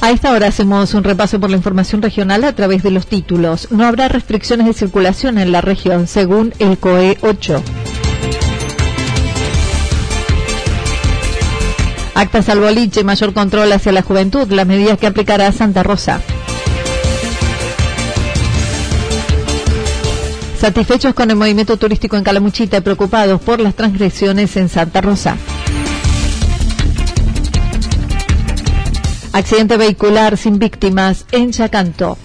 A esta hora hacemos un repaso por la información regional a través de los títulos. No habrá restricciones de circulación en la región, según el COE 8. Actas al mayor control hacia la juventud, las medidas que aplicará Santa Rosa. Satisfechos con el movimiento turístico en Calamuchita y preocupados por las transgresiones en Santa Rosa. Accidente vehicular sin víctimas en Chacanto.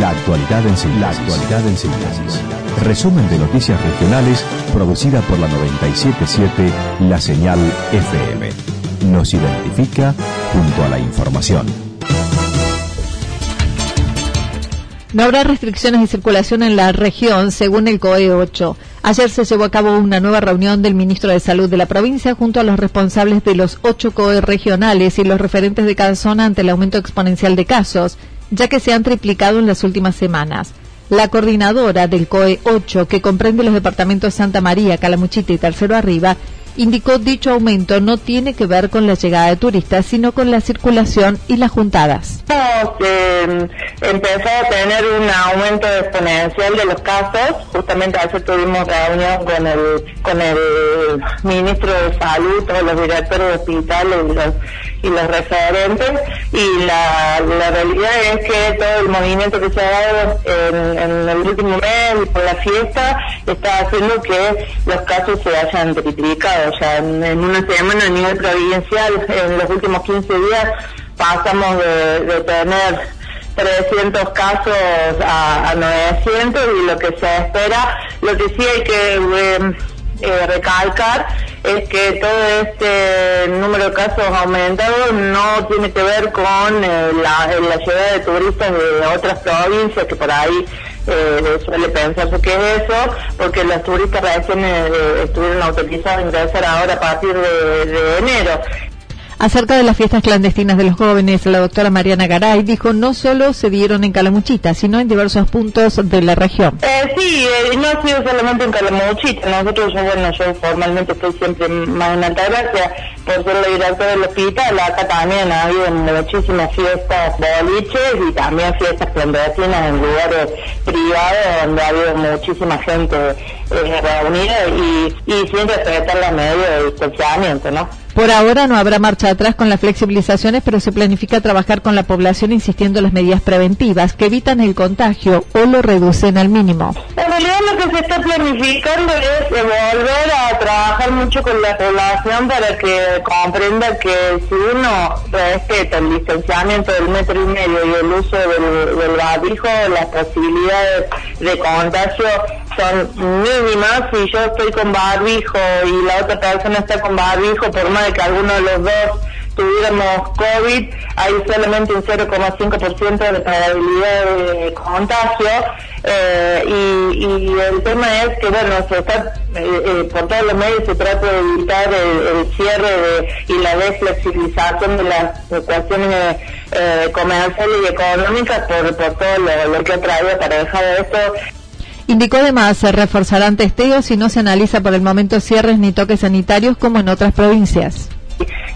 La actualidad en síntesis. Resumen de noticias regionales producida por la 977 La Señal FM. Nos identifica junto a la información. No habrá restricciones de circulación en la región, según el COE 8. Ayer se llevó a cabo una nueva reunión del ministro de Salud de la provincia junto a los responsables de los ocho COE regionales y los referentes de cada zona ante el aumento exponencial de casos, ya que se han triplicado en las últimas semanas. La coordinadora del COE 8, que comprende los departamentos Santa María, Calamuchita y Tercero Arriba, indicó dicho aumento no tiene que ver con la llegada de turistas, sino con la circulación y las juntadas. Eh, empezado a tener un aumento exponencial de los casos. Justamente ayer tuvimos reunión con el, con el ministro de Salud, todos los directores de hospitales y los, y los referentes. Y la, la realidad es que todo el movimiento que se ha dado en, en el último mes por la fiesta está haciendo que los casos se hayan triplicado. O sea, en, una semana a nivel provincial, en los últimos 15 días, pasamos de, de tener 300 casos a, a 900 y lo que se espera, lo que sí hay que eh, eh, recalcar es que todo este número de casos aumentados no tiene que ver con eh, la, la llegada de turistas de otras provincias que por ahí eh, suele pensarse que es eso, porque los turistas recién eh, estuvieron autorizados a ingresar ahora a partir de enero. Acerca de las fiestas clandestinas de los jóvenes, la doctora Mariana Garay dijo no solo se dieron en Calamuchita, sino en diversos puntos de la región. Eh, sí, eh, no ha sido solamente en Calamuchita. Nosotros, yo, bueno, yo formalmente estoy siempre más en Altagracia por ser la directora del hospital. Acá también ha habido muchísimas fiestas boliches y también fiestas clandestinas en lugares privados donde ha habido muchísima gente eh, reunida y, y sin respetar las medidas de distanciamiento, ¿no? Por ahora no habrá marcha atrás con las flexibilizaciones, pero se planifica trabajar con la población insistiendo en las medidas preventivas que evitan el contagio o lo reducen al mínimo. En realidad lo que se está planificando es volver a trabajar mucho con la población para que comprenda que si uno respeta el distanciamiento del metro y medio y el uso del, del las posibilidades de contagio son mínimas. Si yo estoy con barbijo y la otra persona está con barbijo, por más de que alguno de los dos tuviéramos COVID, hay solamente un 0,5% de probabilidad de contagio eh, y, el tema es que, bueno, se está, eh, eh, por todos los medios se trata de evitar el, cierre de, y la desflexibilización de las cuestiones eh, comerciales y económicas por, todo lo, lo que ha traído para dejar esto Indicó además se reforzarán testeos si no se analiza por el momento cierres ni toques sanitarios como en otras provincias.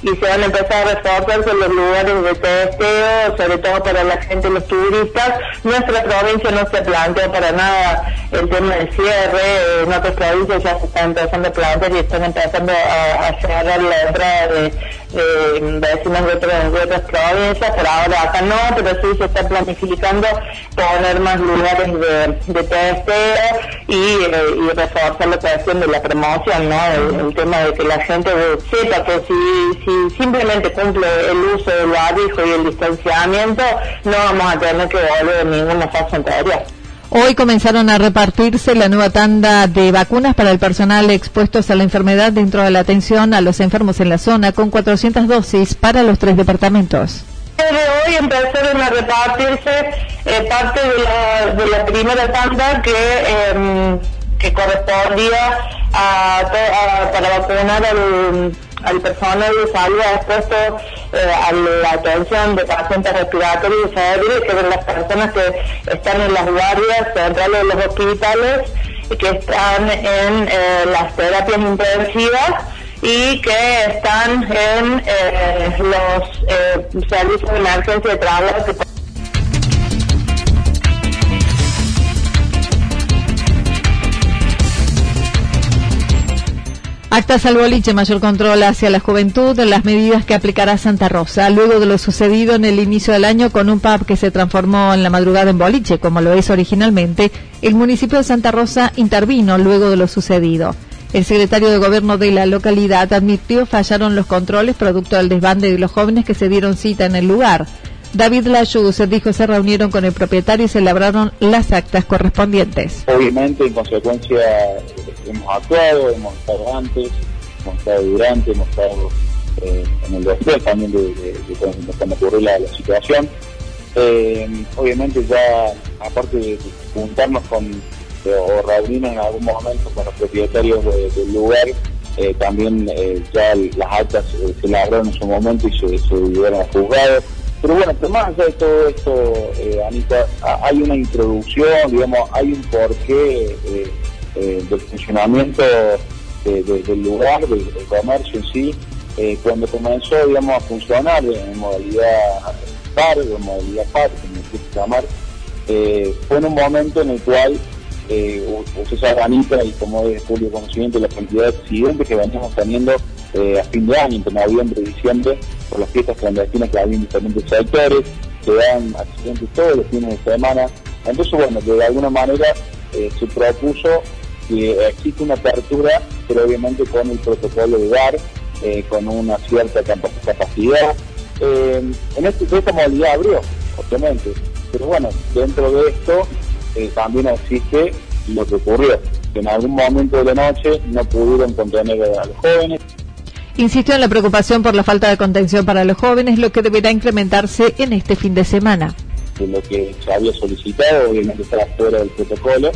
y se van a empezar a reforzar los lugares de testeo, sobre todo para la gente, los turistas. Nuestra provincia no se planteó para nada el tema del cierre, en otras provincias ya se están empezando a plantear y están empezando a, cerrar la entrada de, vecinos de otras, provincias, pero ahora acá no, pero sí se está planificando poner más lugares de, de testeo y, eh, y reforzar la cuestión de la promoción, ¿no? El, tema de que la gente sepa que si, si simplemente cumple el uso del barbijo y el distanciamiento, no vamos a tener que volver ninguna fase anterior. Hoy comenzaron a repartirse la nueva tanda de vacunas para el personal expuestos a la enfermedad dentro de la atención a los enfermos en la zona, con 400 dosis para los tres departamentos. hoy empezaron a repartirse eh, parte de la, primera tanda que, em, correspondía a, para vacunar al al personal de salud expuesto eh, a la atención de pacientes respiratorios y que son las personas que están en las guardias centrales de los hospitales que están en eh, las terapias intensivas y que están en eh, los servicios de emergencia de trabajo Actas al boliche, mayor control hacia la juventud, las medidas que aplicará Santa Rosa, luego de lo sucedido en el inicio del año con un pub que se transformó en la madrugada en boliche, como lo es originalmente, el municipio de Santa Rosa intervino luego de lo sucedido. El secretario de Gobierno de la localidad admitió fallaron los controles producto del desbande de los jóvenes que se dieron cita en el lugar. David Layuz dijo se reunieron con el propietario y se elaboraron las actas correspondientes. Obviamente, en consecuencia, hemos actuado, hemos estado antes, hemos estado durante, hemos estado eh, en el después también de, cuando ocurrió la, situación. Eh, obviamente ya, aparte de juntarnos con o reunirnos en algún momento con los propietarios del lugar, eh, también ya las actas se elaboraron en su momento y se, se llevaron a juzgados pero bueno, pero más allá de todo esto, eh, Anita, hay una introducción, digamos, hay un porqué eh, eh, del funcionamiento del lugar, del, comercio en sí, cuando comenzó, digamos, a funcionar en modalidad par, en modalidad par, como se llamar, fue en un momento en el cual usted sabe, Anita, y como es Julio conocimiento, la cantidad de accidentes que veníamos teniendo a fin de año, entre noviembre y diciembre, por las fiestas clandestinas que había en diferentes sectores, se dan accidentes todos los fines de semana. Entonces, bueno, de alguna manera eh, se propuso que existe una apertura, pero obviamente con el protocolo de dar, eh, con una cierta capacidad. Eh, en este, de esta modalidad abrió, obviamente, pero bueno, dentro de esto también existe lo que ocurrió, que en algún momento de la noche no pudieron contener a los jóvenes, Insistió en la preocupación por la falta de contención para los jóvenes, lo que deberá incrementarse en este fin de semana. Lo que se había solicitado, obviamente está fuera del protocolo,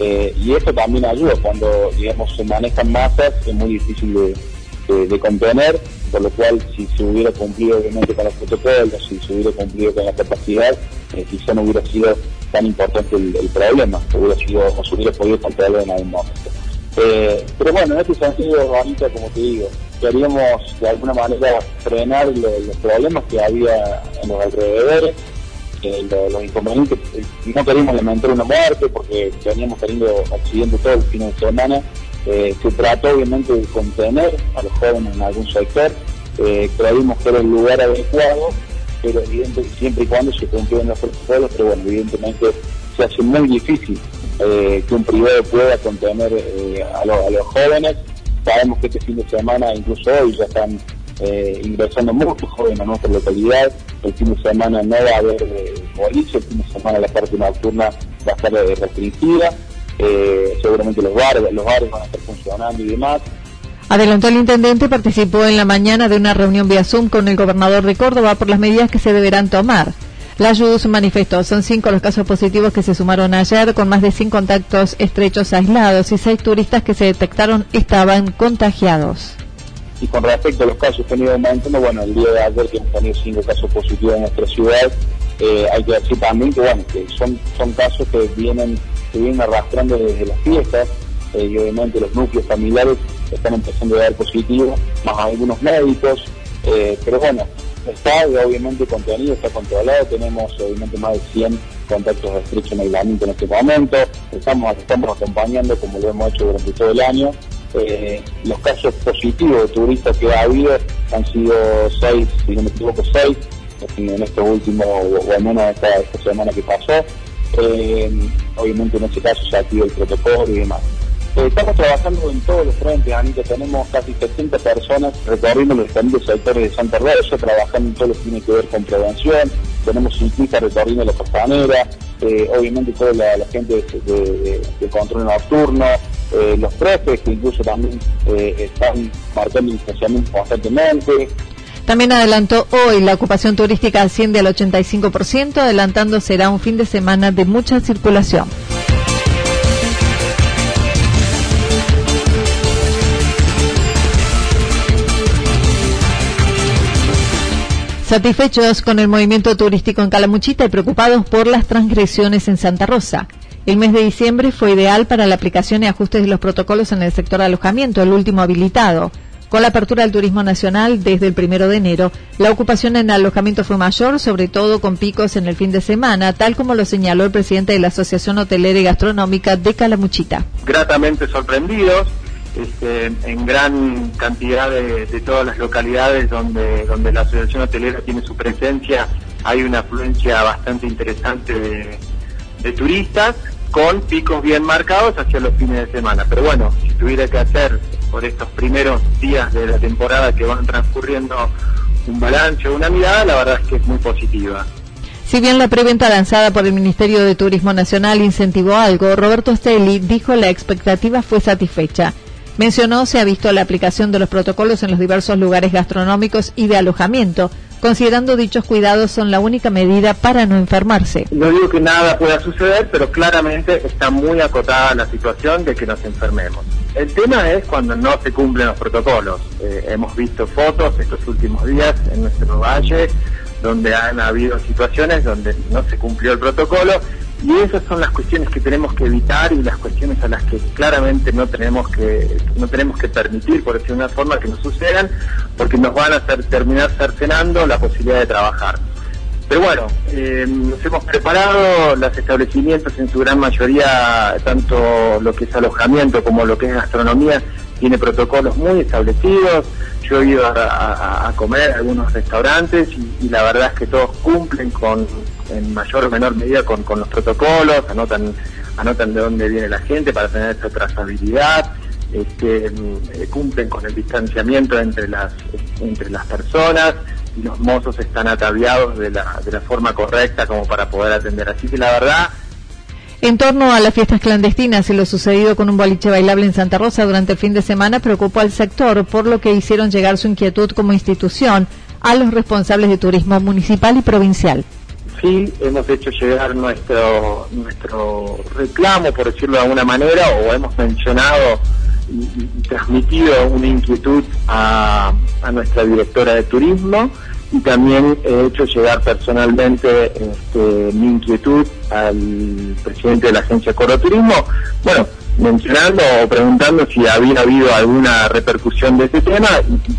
eh, y esto también ayuda cuando, digamos, se manejan masas, es muy difícil de, contener, por lo cual si se hubiera cumplido obviamente con los protocolos, si se hubiera cumplido con la capacidad, eh, quizá no hubiera sido tan importante el, problema, hubiera sido, o se hubiera podido controlarlo en algún momento. Eh, pero bueno, en este sentido, Anita, como te digo, queríamos de alguna manera frenar los problemas que había en los alrededores, eh, los, inconvenientes. No queríamos lamentar una muerte porque veníamos teniendo accidentes todos los fines de semana. Eh, se trató obviamente de contener a los jóvenes en algún sector. creímos que era el lugar adecuado, pero evidentemente siempre y cuando se cumplieran los protocolos, pero bueno, evidentemente se hace muy difícil eh, que un privado pueda contener eh, a, los jóvenes. Sabemos que este fin de semana, incluso hoy, ya están eh, ingresando muchos jóvenes a nuestra localidad. El fin de semana no va a haber boliche, el fin de semana la parte nocturna va a estar restringida. seguramente los bares, los bares van a estar funcionando y demás. Adelantó el intendente, participó en la mañana de una reunión vía Zoom con el gobernador de Córdoba por las medidas que se deberán tomar. La JUS manifestó, son cinco los casos positivos que se sumaron ayer, con más de 100 contactos estrechos aislados y seis turistas que se detectaron estaban contagiados. Y con respecto a los casos que han ido aumentando, bueno, el día de ayer que hemos tenido cinco casos positivos en nuestra ciudad, eh, hay que decir también que, bueno, que son, son casos que vienen, que vienen arrastrando desde las fiestas, eh, y obviamente los núcleos familiares están empezando a dar positivo, más algunos médicos, eh, pero bueno, está obviamente contenido, está controlado, tenemos obviamente más de 100 contactos estrechos en aislamiento en este momento, estamos, estamos acompañando como lo hemos hecho durante todo el año. Eh, los casos positivos de turistas que ha habido han sido seis, si no me equivoco, seis en estos últimos, o, al menos esta, semana que pasó. Eh, obviamente en ese caso se activó el protocolo y demás. Eh, estamos trabajando en todos los frentes, Anita, tenemos casi 70 personas recorriendo los distintos sectores de Santa Rosa, trabajando en todo lo que tiene que ver con prevención, tenemos ciclistas recorriendo la costanera, eh, obviamente toda la, gente de, control nocturno, eh, los profes que incluso también están marcando distanciamiento constantemente, también adelantó hoy la ocupación turística asciende al 85%, adelantando será un fin de semana de mucha circulación. Satisfechos con el movimiento turístico en Calamuchita y preocupados por las transgresiones en Santa Rosa. El mes de diciembre fue ideal para la aplicación y ajustes de los protocolos en el sector de alojamiento, el último habilitado. Con la apertura del turismo nacional desde el primero de enero, la ocupación en alojamiento fue mayor, sobre todo con picos en el fin de semana, tal como lo señaló el presidente de la Asociación Hotelera y Gastronómica de Calamuchita. Gratamente sorprendidos, este, en gran cantidad de, todas las localidades donde, donde la Asociación Hotelera tiene su presencia, hay una afluencia bastante interesante de, de turistas con picos bien marcados hacia los fines de semana. Pero bueno, si tuviera que hacer por estos primeros días de la temporada que van transcurriendo un balance o una mirada, la verdad es que es muy positiva. Si bien la preventa lanzada por el Ministerio de Turismo Nacional incentivó algo, Roberto Stelli dijo la expectativa fue satisfecha. Mencionó se ha visto la aplicación de los protocolos en los diversos lugares gastronómicos y de alojamiento, considerando dichos cuidados son la única medida para no enfermarse. No digo que nada pueda suceder, pero claramente está muy acotada la situación de que nos enfermemos. El tema es cuando no se cumplen los protocolos. Eh, hemos visto fotos estos últimos días en nuestro valle donde han habido situaciones donde no se cumplió el protocolo y esas son las cuestiones que tenemos que evitar y las cuestiones a las que claramente no tenemos que no tenemos que permitir por decir una forma que nos sucedan porque nos van a hacer terminar cercenando la posibilidad de trabajar pero bueno, eh, nos hemos preparado, los establecimientos en su gran mayoría, tanto lo que es alojamiento como lo que es gastronomía, tiene protocolos muy establecidos. Yo he ido a, comer a algunos restaurantes y, la verdad es que todos cumplen con, en mayor o menor medida con, los protocolos, anotan, anotan de dónde viene la gente para tener esa trazabilidad. Este, eh, cumplen con el distanciamiento entre las entre las personas y los mozos están ataviados de la, de la forma correcta como para poder atender. Así que la verdad... En torno a las fiestas clandestinas y lo sucedido con un boliche bailable en Santa Rosa durante el fin de semana preocupó al sector, por lo que hicieron llegar su inquietud como institución a los responsables de turismo municipal y provincial. Sí, hemos hecho llegar nuestro, nuestro reclamo, por decirlo de alguna manera, o hemos mencionado y, transmitido una inquietud a, nuestra directora de turismo y también he hecho llegar personalmente este, mi inquietud al presidente de la agencia Coro Turismo, bueno, mencionando o preguntando si había habido alguna repercusión de ese tema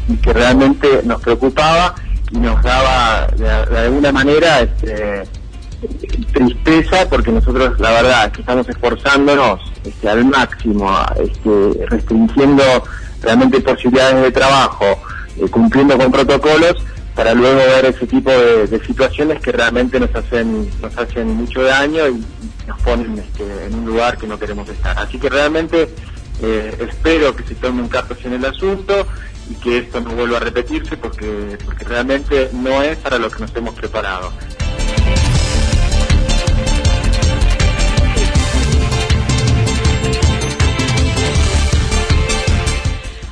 y, que realmente nos preocupaba nos daba de, alguna manera este, tristeza porque nosotros la verdad que estamos esforzándonos este, al máximo, este, restringiendo realmente posibilidades de trabajo, eh, cumpliendo con protocolos para luego ver ese tipo de, situaciones que realmente nos hacen nos hacen mucho daño y nos ponen este, en un lugar que no queremos estar. Así que realmente eh, espero que se tome un cargo en el asunto y que esto no vuelva a repetirse porque, porque realmente no es para lo que nos hemos preparado.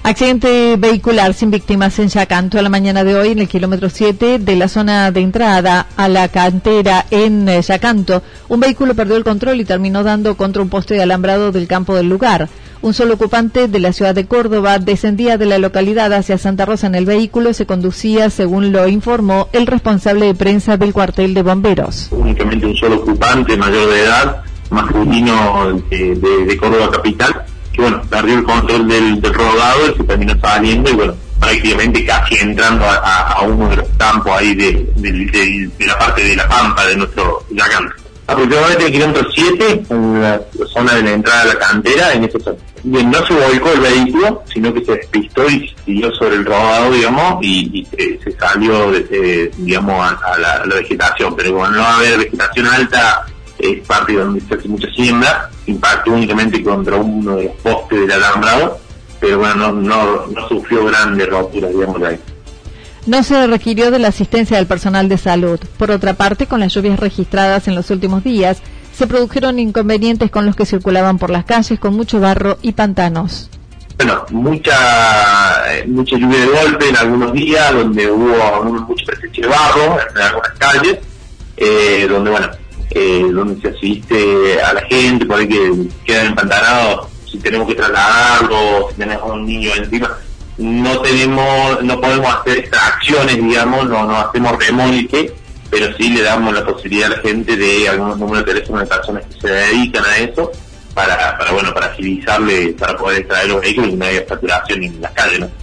Accidente vehicular sin víctimas en Yacanto a la mañana de hoy en el kilómetro 7 de la zona de entrada a la cantera en eh, Yacanto. Un vehículo perdió el control y terminó dando contra un poste de alambrado del campo del lugar. Un solo ocupante de la ciudad de Córdoba descendía de la localidad hacia Santa Rosa en el vehículo. Se conducía, según lo informó el responsable de prensa del cuartel de bomberos. Únicamente un solo ocupante mayor de edad, masculino de, de Córdoba capital bueno, perdió el control del, del rodado y se terminó saliendo y bueno, prácticamente casi entrando a, uno de los campos ahí de, de, la parte de la pampa de nuestro Yacán. Aproximadamente el kilómetro 7, en la zona de la entrada de la cantera, en ese no se volcó el vehículo, sino que se despistó y siguió sobre el rodado, digamos, y, se salió, digamos, a, la, vegetación. Pero bueno, no va a haber vegetación alta, es parte donde se hace mucha siembra, impactó únicamente contra uno de los postes del alambrado, pero bueno, no, no, sufrió grandes roturas, digamos, ahí. No se requirió de la asistencia del personal de salud. Por otra parte, con las lluvias registradas en los últimos días, se produjeron inconvenientes con los que circulaban por las calles con mucho barro y pantanos. Bueno, mucha mucha lluvia de golpe en algunos días, donde hubo mucha presencia de barro en algunas calles, eh, donde bueno, eh, donde se asiste a la gente, por ahí que quedan empantanados si tenemos que trasladarlo, si tenemos un niño encima, no tenemos, no podemos hacer extracciones, digamos, no, no hacemos remolque, pero sí le damos la posibilidad a la gente de algunos números de teléfono de personas que se dedican a eso, para, para bueno, para agilizarle, para poder extraer los vehículos y no haya saturación en las calles, ¿no?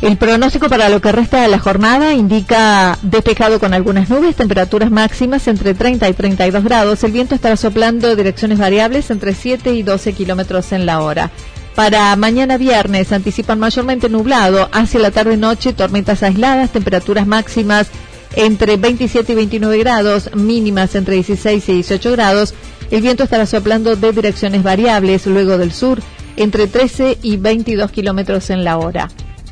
El pronóstico para lo que resta de la jornada indica despejado con algunas nubes, temperaturas máximas entre 30 y 32 grados. El viento estará soplando direcciones variables entre 7 y 12 kilómetros en la hora. Para mañana viernes anticipan mayormente nublado, hacia la tarde-noche tormentas aisladas, temperaturas máximas entre 27 y 29 grados, mínimas entre 16 y 18 grados. El viento estará soplando de direcciones variables, luego del sur, entre 13 y 22 kilómetros en la hora.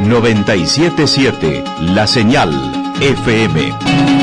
977 La Señal FM.